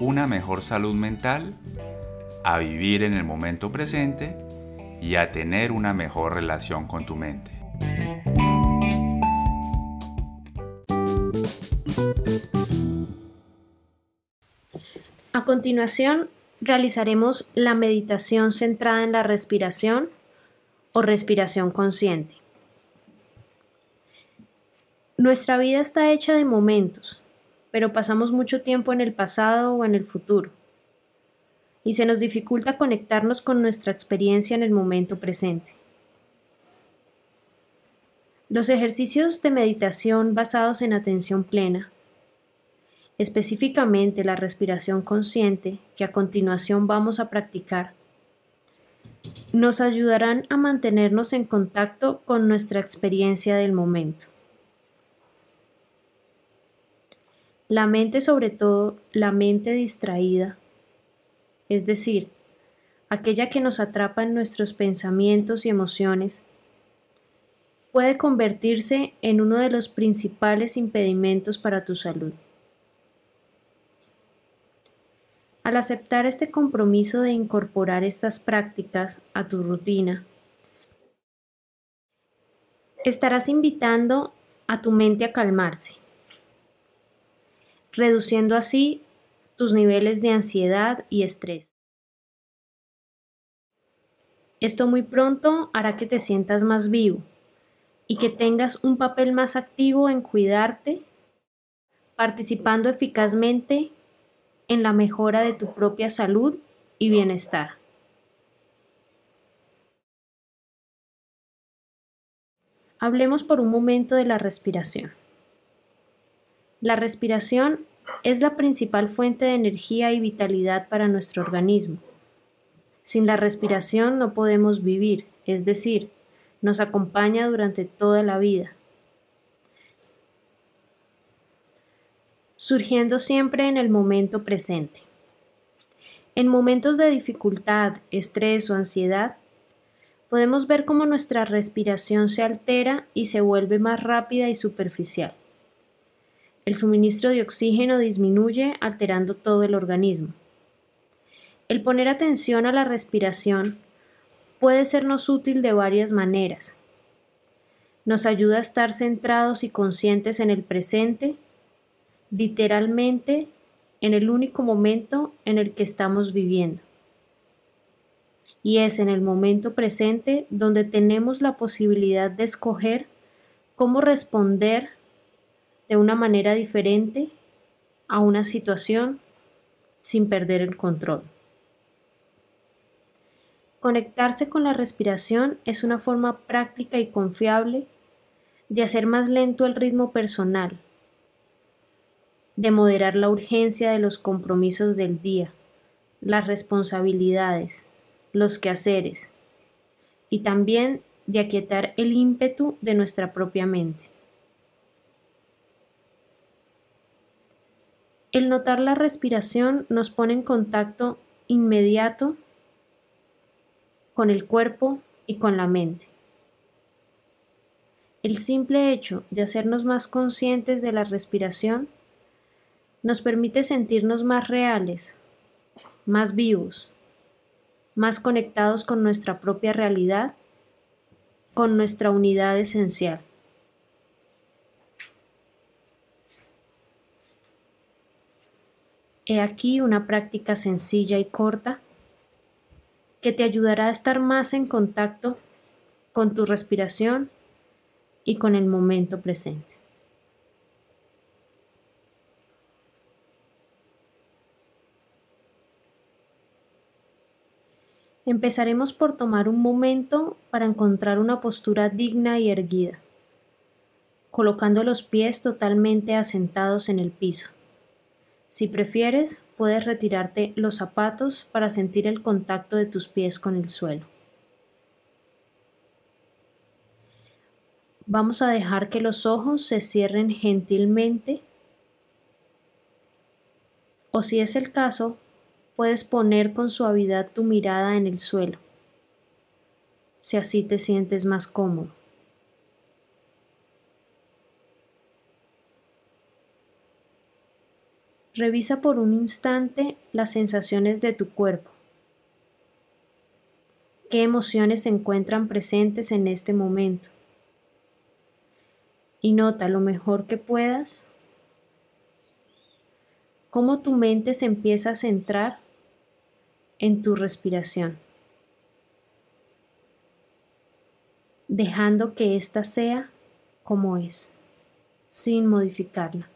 una mejor salud mental, a vivir en el momento presente y a tener una mejor relación con tu mente. A continuación, realizaremos la meditación centrada en la respiración o respiración consciente. Nuestra vida está hecha de momentos, pero pasamos mucho tiempo en el pasado o en el futuro, y se nos dificulta conectarnos con nuestra experiencia en el momento presente. Los ejercicios de meditación basados en atención plena, específicamente la respiración consciente que a continuación vamos a practicar, nos ayudarán a mantenernos en contacto con nuestra experiencia del momento. La mente, sobre todo la mente distraída, es decir, aquella que nos atrapa en nuestros pensamientos y emociones, puede convertirse en uno de los principales impedimentos para tu salud. Al aceptar este compromiso de incorporar estas prácticas a tu rutina, estarás invitando a tu mente a calmarse reduciendo así tus niveles de ansiedad y estrés. Esto muy pronto hará que te sientas más vivo y que tengas un papel más activo en cuidarte, participando eficazmente en la mejora de tu propia salud y bienestar. Hablemos por un momento de la respiración. La respiración es la principal fuente de energía y vitalidad para nuestro organismo. Sin la respiración no podemos vivir, es decir, nos acompaña durante toda la vida. Surgiendo siempre en el momento presente. En momentos de dificultad, estrés o ansiedad, podemos ver cómo nuestra respiración se altera y se vuelve más rápida y superficial. El suministro de oxígeno disminuye alterando todo el organismo. El poner atención a la respiración puede sernos útil de varias maneras. Nos ayuda a estar centrados y conscientes en el presente, literalmente en el único momento en el que estamos viviendo. Y es en el momento presente donde tenemos la posibilidad de escoger cómo responder de una manera diferente a una situación sin perder el control. Conectarse con la respiración es una forma práctica y confiable de hacer más lento el ritmo personal, de moderar la urgencia de los compromisos del día, las responsabilidades, los quehaceres, y también de aquietar el ímpetu de nuestra propia mente. El notar la respiración nos pone en contacto inmediato con el cuerpo y con la mente. El simple hecho de hacernos más conscientes de la respiración nos permite sentirnos más reales, más vivos, más conectados con nuestra propia realidad, con nuestra unidad esencial. He aquí una práctica sencilla y corta que te ayudará a estar más en contacto con tu respiración y con el momento presente. Empezaremos por tomar un momento para encontrar una postura digna y erguida, colocando los pies totalmente asentados en el piso Si prefieres, puedes retirarte los zapatos para sentir el contacto de tus pies con el suelo. Vamos a dejar que los ojos se cierren gentilmente o si es el caso, puedes poner con suavidad tu mirada en el suelo, si así te sientes más cómodo. Revisa por un instante las sensaciones de tu cuerpo. ¿Qué emociones se encuentran presentes en este momento? Y nota lo mejor que puedas cómo tu mente se empieza a centrar en tu respiración, dejando que ésta sea como es, sin modificarla.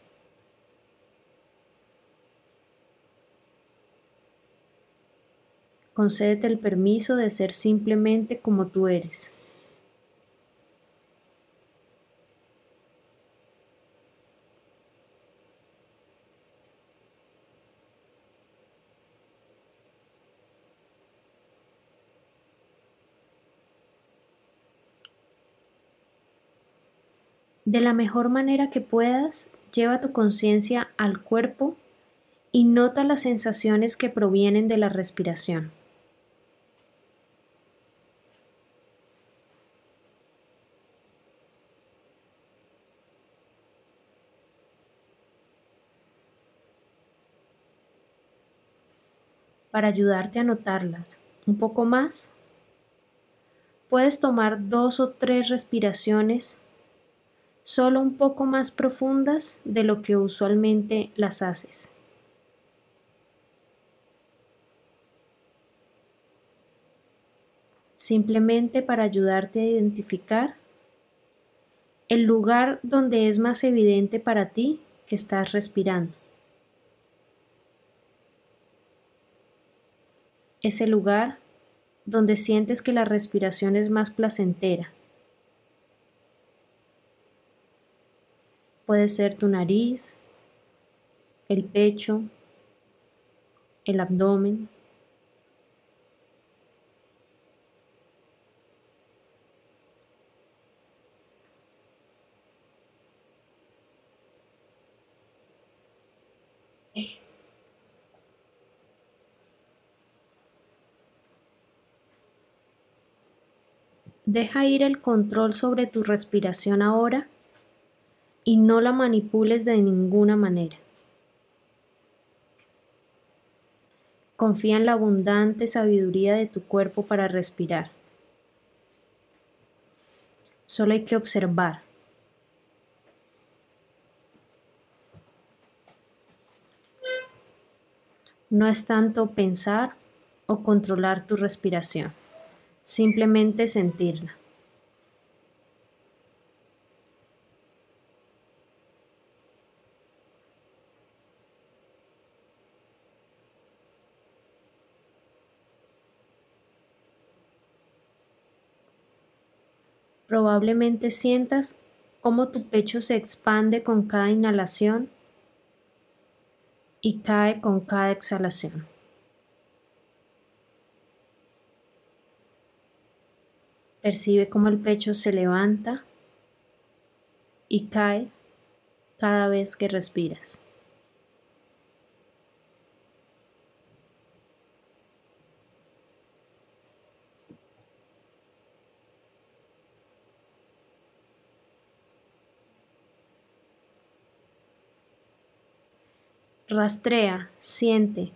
Concédete el permiso de ser simplemente como tú eres. De la mejor manera que puedas, lleva tu conciencia al cuerpo y nota las sensaciones que provienen de la respiración. Para ayudarte a notarlas un poco más, puedes tomar dos o tres respiraciones solo un poco más profundas de lo que usualmente las haces. Simplemente para ayudarte a identificar el lugar donde es más evidente para ti que estás respirando. Ese lugar donde sientes que la respiración es más placentera Puede ser tu nariz, el pecho, el abdomen. Deja ir el control sobre tu respiración ahora y no la manipules de ninguna manera. Confía en la abundante sabiduría de tu cuerpo para respirar. Solo hay que observar. No es tanto pensar o controlar tu respiración, simplemente sentirla. Probablemente sientas cómo tu pecho se expande con cada inhalación y cae con cada exhalación. Percibe cómo el pecho se levanta y cae cada vez que respiras. Rastrea, siente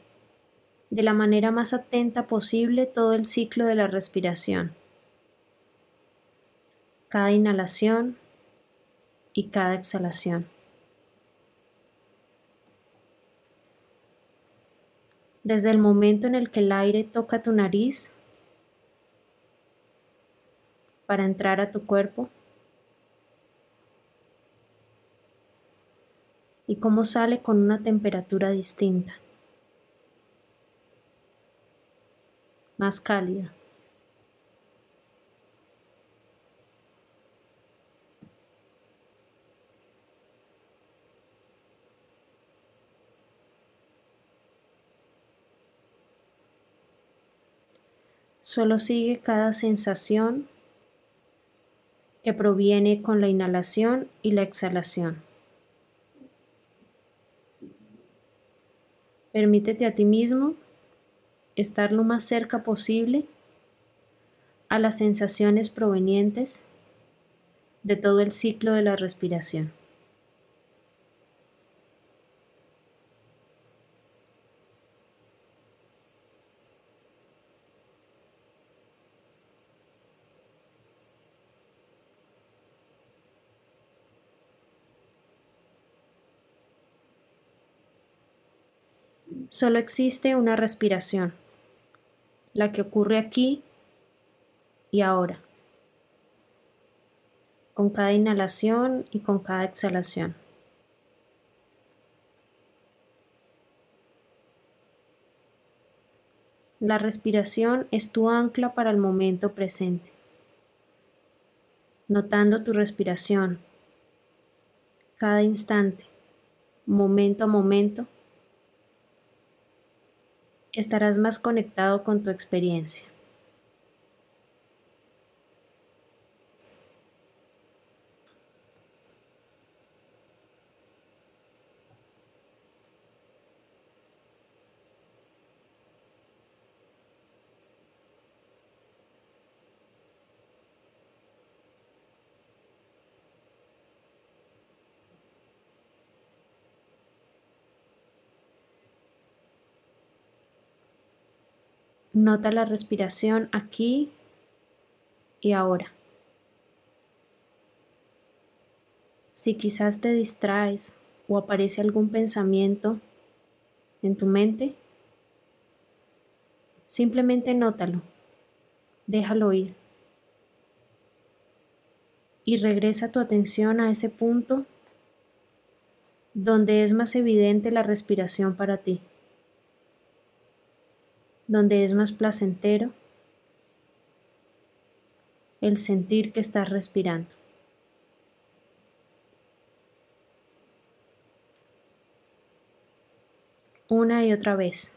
de la manera más atenta posible todo el ciclo de la respiración. Cada inhalación y cada exhalación. Desde el momento en el que el aire toca tu nariz para entrar a tu cuerpo, y cómo sale con una temperatura distinta, más cálida. Solo sigue cada sensación que proviene con la inhalación y la exhalación. Permítete a ti mismo estar lo más cerca posible a las sensaciones provenientes de todo el ciclo de la respiración. Solo existe una respiración, la que ocurre aquí y ahora, con cada inhalación y con cada exhalación. La respiración es tu ancla para el momento presente. Notando tu respiración cada instante, momento a momento, estarás más conectado con tu experiencia. Nota la respiración aquí y ahora. Si quizás te distraes o aparece algún pensamiento en tu mente, simplemente nótalo, déjalo ir y regresa tu atención a ese punto donde es más evidente la respiración para ti donde es más placentero el sentir que estás respirando. Una y otra vez,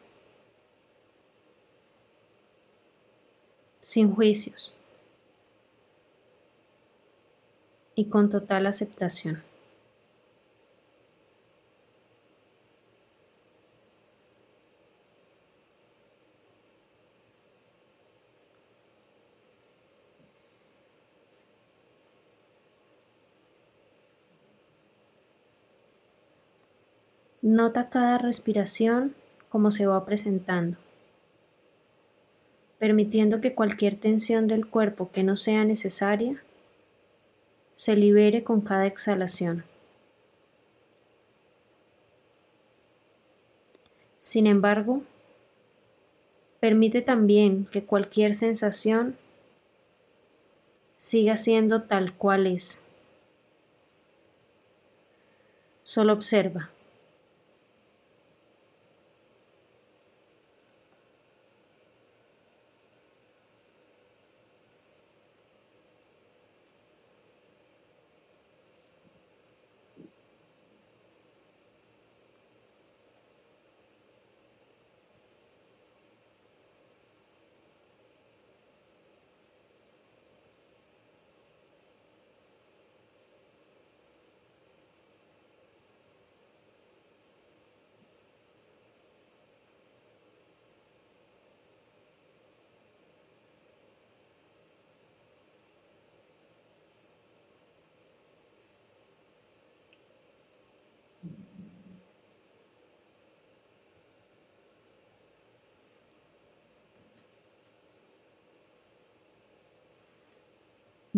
sin juicios y con total aceptación. Nota cada respiración como se va presentando, permitiendo que cualquier tensión del cuerpo que no sea necesaria se libere con cada exhalación. Sin embargo, permite también que cualquier sensación siga siendo tal cual es. Solo observa.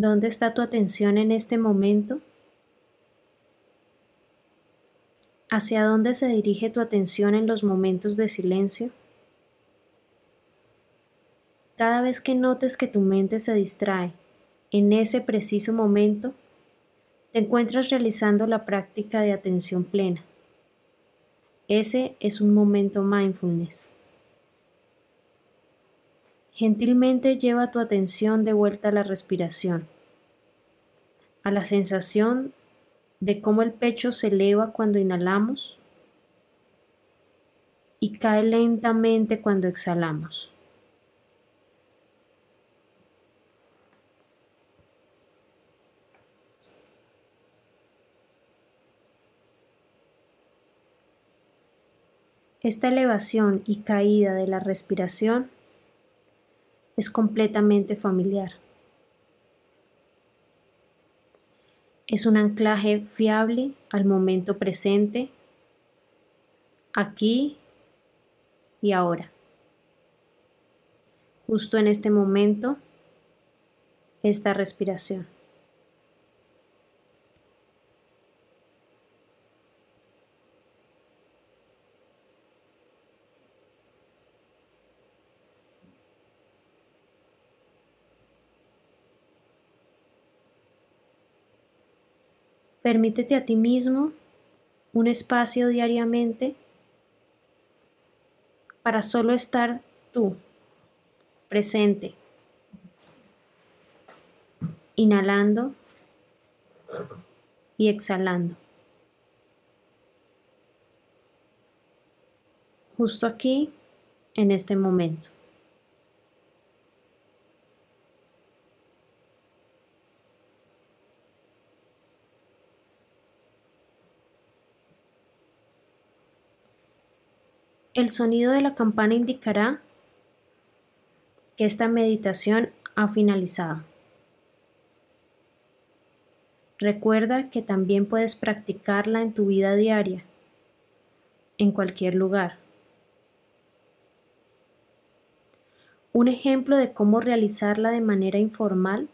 ¿Dónde está tu atención en este momento? ¿Hacia dónde se dirige tu atención en los momentos de silencio? Cada vez que notes que tu mente se distrae en ese preciso momento, te encuentras realizando la práctica de atención plena. Ese es un momento mindfulness. Gentilmente lleva tu atención de vuelta a la respiración, a la sensación de cómo el pecho se eleva cuando inhalamos y cae lentamente cuando exhalamos. Esta elevación y caída de la respiración es completamente familiar. Es un anclaje fiable al momento presente, aquí y ahora. Justo en este momento, esta respiración. Permítete a ti mismo un espacio diariamente para solo estar tú, presente, inhalando y exhalando. Justo aquí, en este momento. El sonido de la campana indicará que esta meditación ha finalizado. Recuerda que también puedes practicarla en tu vida diaria, en cualquier lugar. Un ejemplo de cómo realizarla de manera informal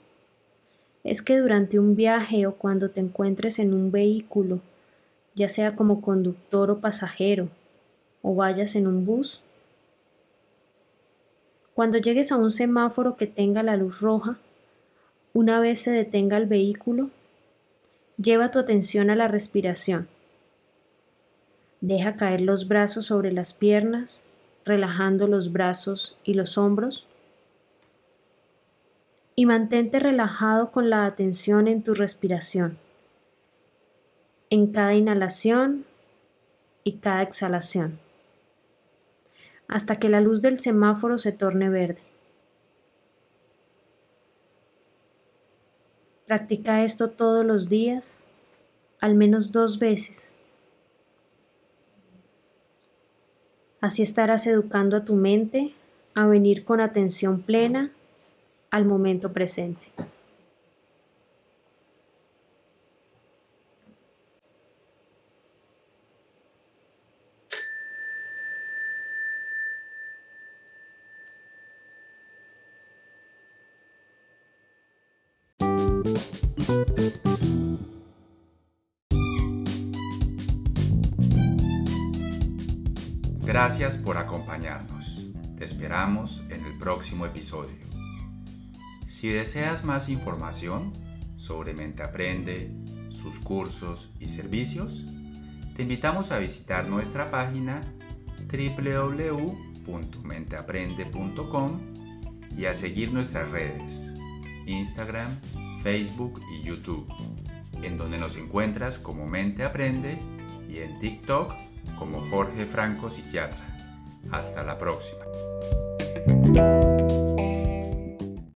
es que durante un viaje o cuando te encuentres en un vehículo, ya sea como conductor o pasajero, o vayas en un bus. Cuando llegues a un semáforo que tenga la luz roja, una vez se detenga el vehículo, lleva tu atención a la respiración. Deja caer los brazos sobre las piernas, relajando los brazos y los hombros. Y mantente relajado con la atención en tu respiración. En cada inhalación y cada exhalación hasta que la luz del semáforo se torne verde. Practica esto todos los días, al menos dos veces. Así estarás educando a tu mente a venir con atención plena al momento presente. Gracias por acompañarnos. Te esperamos en el próximo episodio. Si deseas más información sobre Mente Aprende, sus cursos y servicios, te invitamos a visitar nuestra página www.menteaprende.com y a seguir nuestras redes, Instagram, Facebook y YouTube, en donde nos encuentras como Mente Aprende y en TikTok como Jorge Franco Psiquiatra. Hasta la próxima.